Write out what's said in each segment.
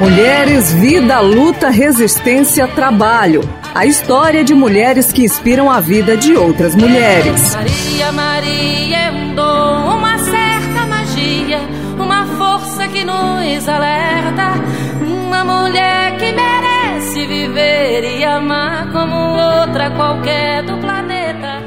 Mulheres, vida, luta, resistência, trabalho. A história de mulheres que inspiram a vida de outras mulheres. Maria, Maria um dom, uma certa magia, uma força que nos alerta. Uma mulher que merece viver e amar como outra qualquer.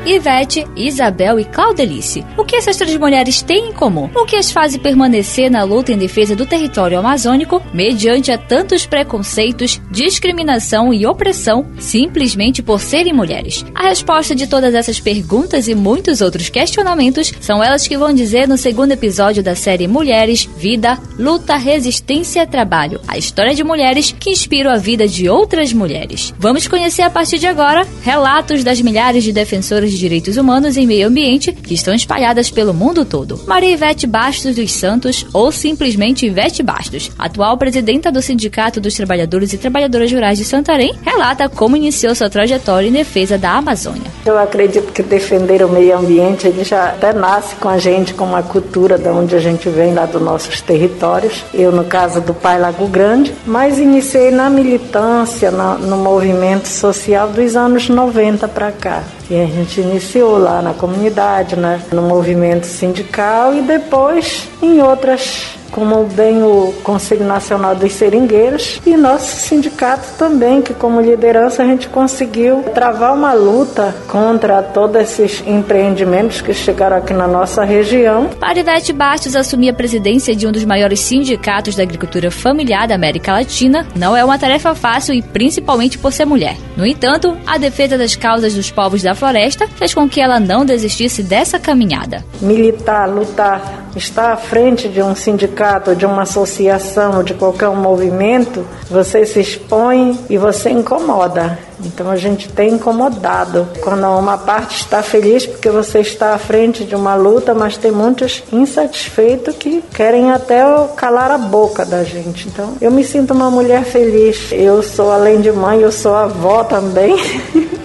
Ivete, Isabel e Claudelice. O que essas três mulheres têm em comum? O que as faz permanecer na luta em defesa do território amazônico, mediante a tantos preconceitos, discriminação e opressão, simplesmente por serem mulheres? A resposta de todas essas perguntas e muitos outros questionamentos são elas que vão dizer no segundo episódio da série Mulheres, Vida, Luta, Resistência, Trabalho. A história de mulheres que inspiram a vida de outras mulheres. Vamos conhecer a partir de agora relatos das milhares de defensoras de direitos humanos e meio ambiente que estão espalhadas pelo mundo todo. Maria Ivete Bastos dos Santos, ou simplesmente Ivete Bastos, atual presidenta do Sindicato dos Trabalhadores e Trabalhadoras Rurais de Santarém, relata como iniciou sua trajetória em defesa da Amazônia. Eu acredito que defender o meio ambiente ele já até nasce com a gente, com uma cultura de onde a gente vem lá dos nossos territórios. Eu, no caso do Pai Lago Grande, mas iniciei na militância, no, no movimento social dos anos 90 para cá. E a gente iniciou lá na comunidade, né, no movimento sindical e depois em outras como bem o Conselho Nacional dos Seringueiros e nosso sindicato também, que como liderança a gente conseguiu travar uma luta contra todos esses empreendimentos que chegaram aqui na nossa região. Para Ivete Bastos assumir a presidência de um dos maiores sindicatos da agricultura familiar da América Latina não é uma tarefa fácil e principalmente por ser mulher. No entanto, a defesa das causas dos povos da floresta fez com que ela não desistisse dessa caminhada. Militar, lutar, estar à frente de um sindicato, de uma associação, de qualquer um movimento, você se expõe e você incomoda. Então a gente tem incomodado. Quando uma parte está feliz porque você está à frente de uma luta, mas tem muitos insatisfeitos que querem até calar a boca da gente. Então eu me sinto uma mulher feliz. Eu sou além de mãe, eu sou avó também.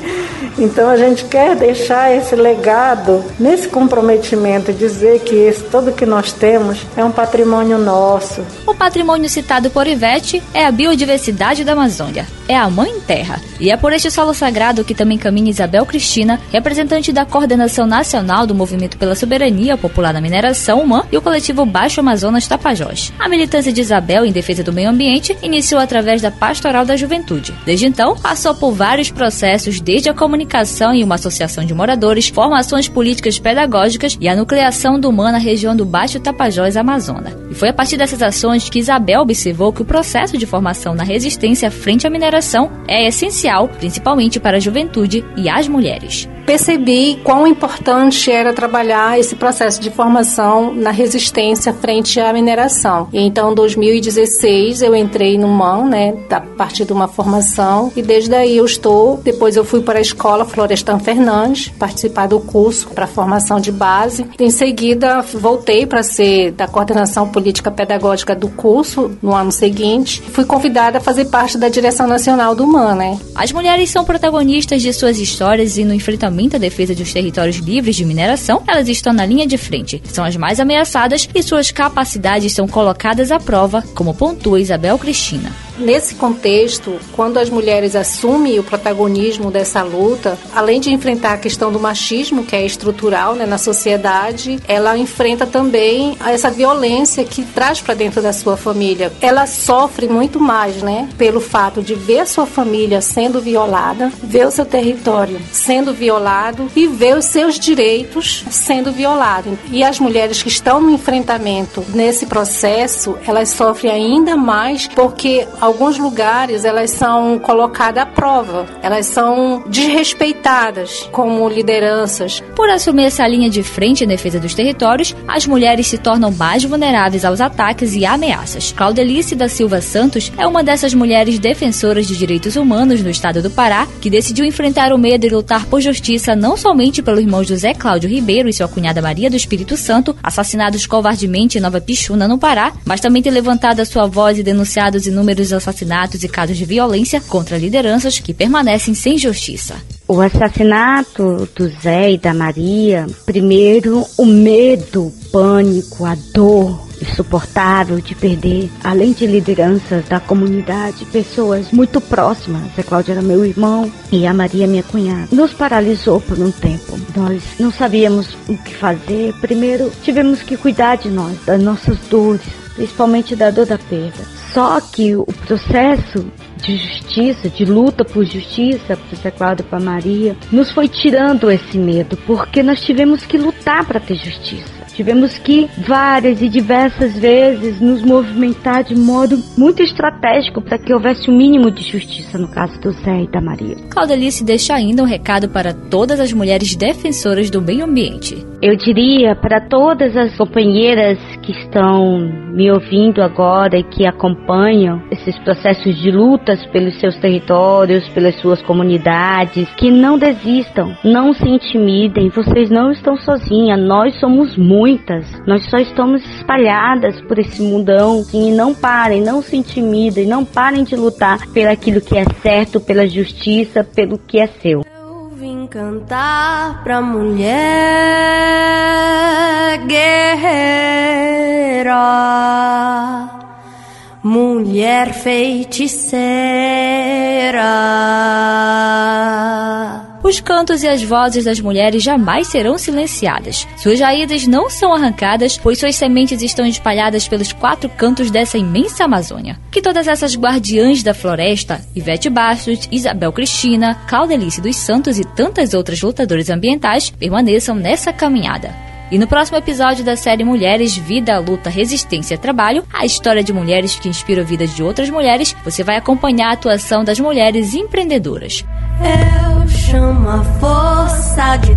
Então a gente quer deixar esse legado nesse comprometimento, dizer que esse, tudo que nós temos é um patrimônio nosso. O patrimônio citado por Ivete é a biodiversidade da Amazônia, é a Mãe Terra. E é por este solo sagrado que também caminha Isabel Cristina, representante da Coordenação Nacional do Movimento pela Soberania Popular na Mineração Humana e o coletivo Baixo Amazonas Tapajós. A militância de Isabel em defesa do meio ambiente iniciou através da Pastoral da Juventude. Desde então, passou por vários processos, desde a comunicação comunicação em uma associação de moradores, formações políticas pedagógicas e a nucleação do humano na região do Baixo Tapajós, Amazônia. E foi a partir dessas ações que Isabel observou que o processo de formação na resistência frente à mineração é essencial, principalmente para a juventude e as mulheres percebi quão importante era trabalhar esse processo de formação na resistência frente à mineração. Então, em 2016, eu entrei no MAN, né, a partir de uma formação, e desde aí eu estou. Depois, eu fui para a escola Florestan Fernandes, participar do curso para formação de base. Em seguida, voltei para ser da coordenação política pedagógica do curso no ano seguinte. Fui convidada a fazer parte da direção nacional do MAN, né. As mulheres são protagonistas de suas histórias e no enfrentamento a defesa dos territórios livres de mineração, elas estão na linha de frente, são as mais ameaçadas e suas capacidades são colocadas à prova, como pontua Isabel Cristina. Nesse contexto, quando as mulheres assumem o protagonismo dessa luta, além de enfrentar a questão do machismo, que é estrutural né, na sociedade, ela enfrenta também essa violência que traz para dentro da sua família. Ela sofre muito mais, né, pelo fato de ver a sua família sendo violada, ver o seu território sendo violado e ver os seus direitos sendo violados. E as mulheres que estão no enfrentamento nesse processo, elas sofrem ainda mais porque alguns lugares elas são colocadas à prova, elas são desrespeitadas como lideranças. Por assumir essa linha de frente em defesa dos territórios, as mulheres se tornam mais vulneráveis aos ataques e ameaças. Claudelice da Silva Santos é uma dessas mulheres defensoras de direitos humanos no estado do Pará que decidiu enfrentar o medo e lutar por justiça não somente pelo irmão José Cláudio Ribeiro e sua cunhada Maria do Espírito Santo, assassinados covardemente em Nova Pichuna, no Pará, mas também ter levantado a sua voz e denunciado os inúmeros assassinatos e casos de violência contra lideranças que permanecem sem justiça. O assassinato do Zé e da Maria, primeiro o medo, o pânico, a dor insuportável de perder, além de lideranças da comunidade, pessoas muito próximas. A Cláudia era meu irmão e a Maria minha cunhada. Nos paralisou por um tempo. Nós não sabíamos o que fazer. Primeiro, tivemos que cuidar de nós, das nossas dores, principalmente da dor da perda. Só que o processo de justiça, de luta por justiça Cláudio e para Maria, nos foi tirando esse medo, porque nós tivemos que lutar para ter justiça. Tivemos que várias e diversas vezes nos movimentar de modo muito estratégico para que houvesse o um mínimo de justiça no caso do Zé e da Maria. Claudelice deixa ainda um recado para todas as mulheres defensoras do meio ambiente. Eu diria para todas as companheiras que estão me ouvindo agora e que acompanham esses processos de lutas pelos seus territórios, pelas suas comunidades, que não desistam, não se intimidem, vocês não estão sozinhas, nós somos muitas, nós só estamos espalhadas por esse mundão. E não parem, não se intimidem, não parem de lutar pelo aquilo que é certo, pela justiça, pelo que é seu. Vim cantar pra mulher guerreira, mulher feiticeira. Os cantos e as vozes das mulheres jamais serão silenciadas. Suas raízes não são arrancadas, pois suas sementes estão espalhadas pelos quatro cantos dessa imensa Amazônia. Que todas essas guardiãs da floresta, Ivete Bastos, Isabel Cristina, Claudelice dos Santos e tantas outras lutadoras ambientais, permaneçam nessa caminhada. E no próximo episódio da série Mulheres, Vida, Luta, Resistência e Trabalho, a história de mulheres que inspiram a vida de outras mulheres, você vai acompanhar a atuação das mulheres empreendedoras. Eu chamo a força de